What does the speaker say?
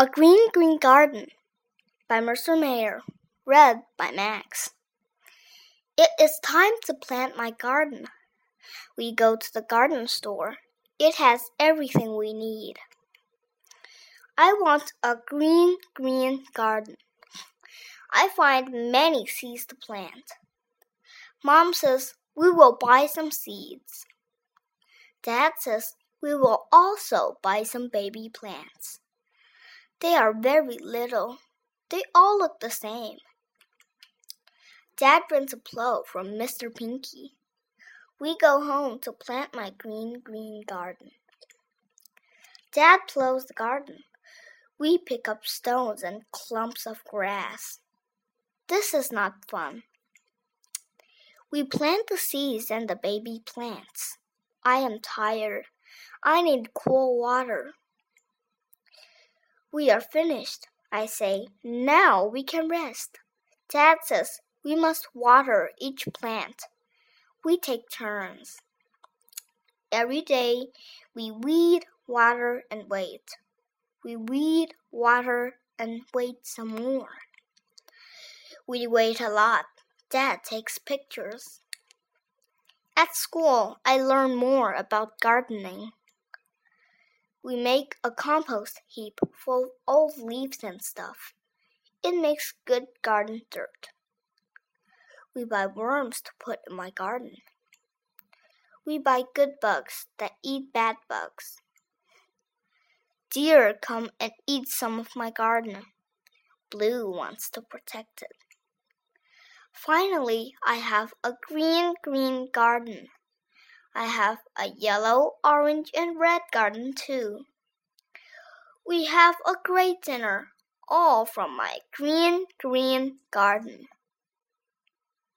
A Green Green Garden by Mercer Mayer. Read by Max. It is time to plant my garden. We go to the garden store. It has everything we need. I want a green, green garden. I find many seeds to plant. Mom says we will buy some seeds. Dad says we will also buy some baby plants. They are very little. They all look the same. Dad brings a plow from Mr. Pinky. We go home to plant my green, green garden. Dad plows the garden. We pick up stones and clumps of grass. This is not fun. We plant the seeds and the baby plants. I am tired. I need cool water. We are finished, I say. Now we can rest. Dad says we must water each plant. We take turns. Every day we weed, water, and wait. We weed, water, and wait some more. We wait a lot. Dad takes pictures. At school, I learn more about gardening. We make a compost heap full of old leaves and stuff. It makes good garden dirt. We buy worms to put in my garden. We buy good bugs that eat bad bugs. Deer come and eat some of my garden. Blue wants to protect it. Finally, I have a green, green garden. I have a yellow, orange, and red garden too. We have a great dinner, all from my green, green garden.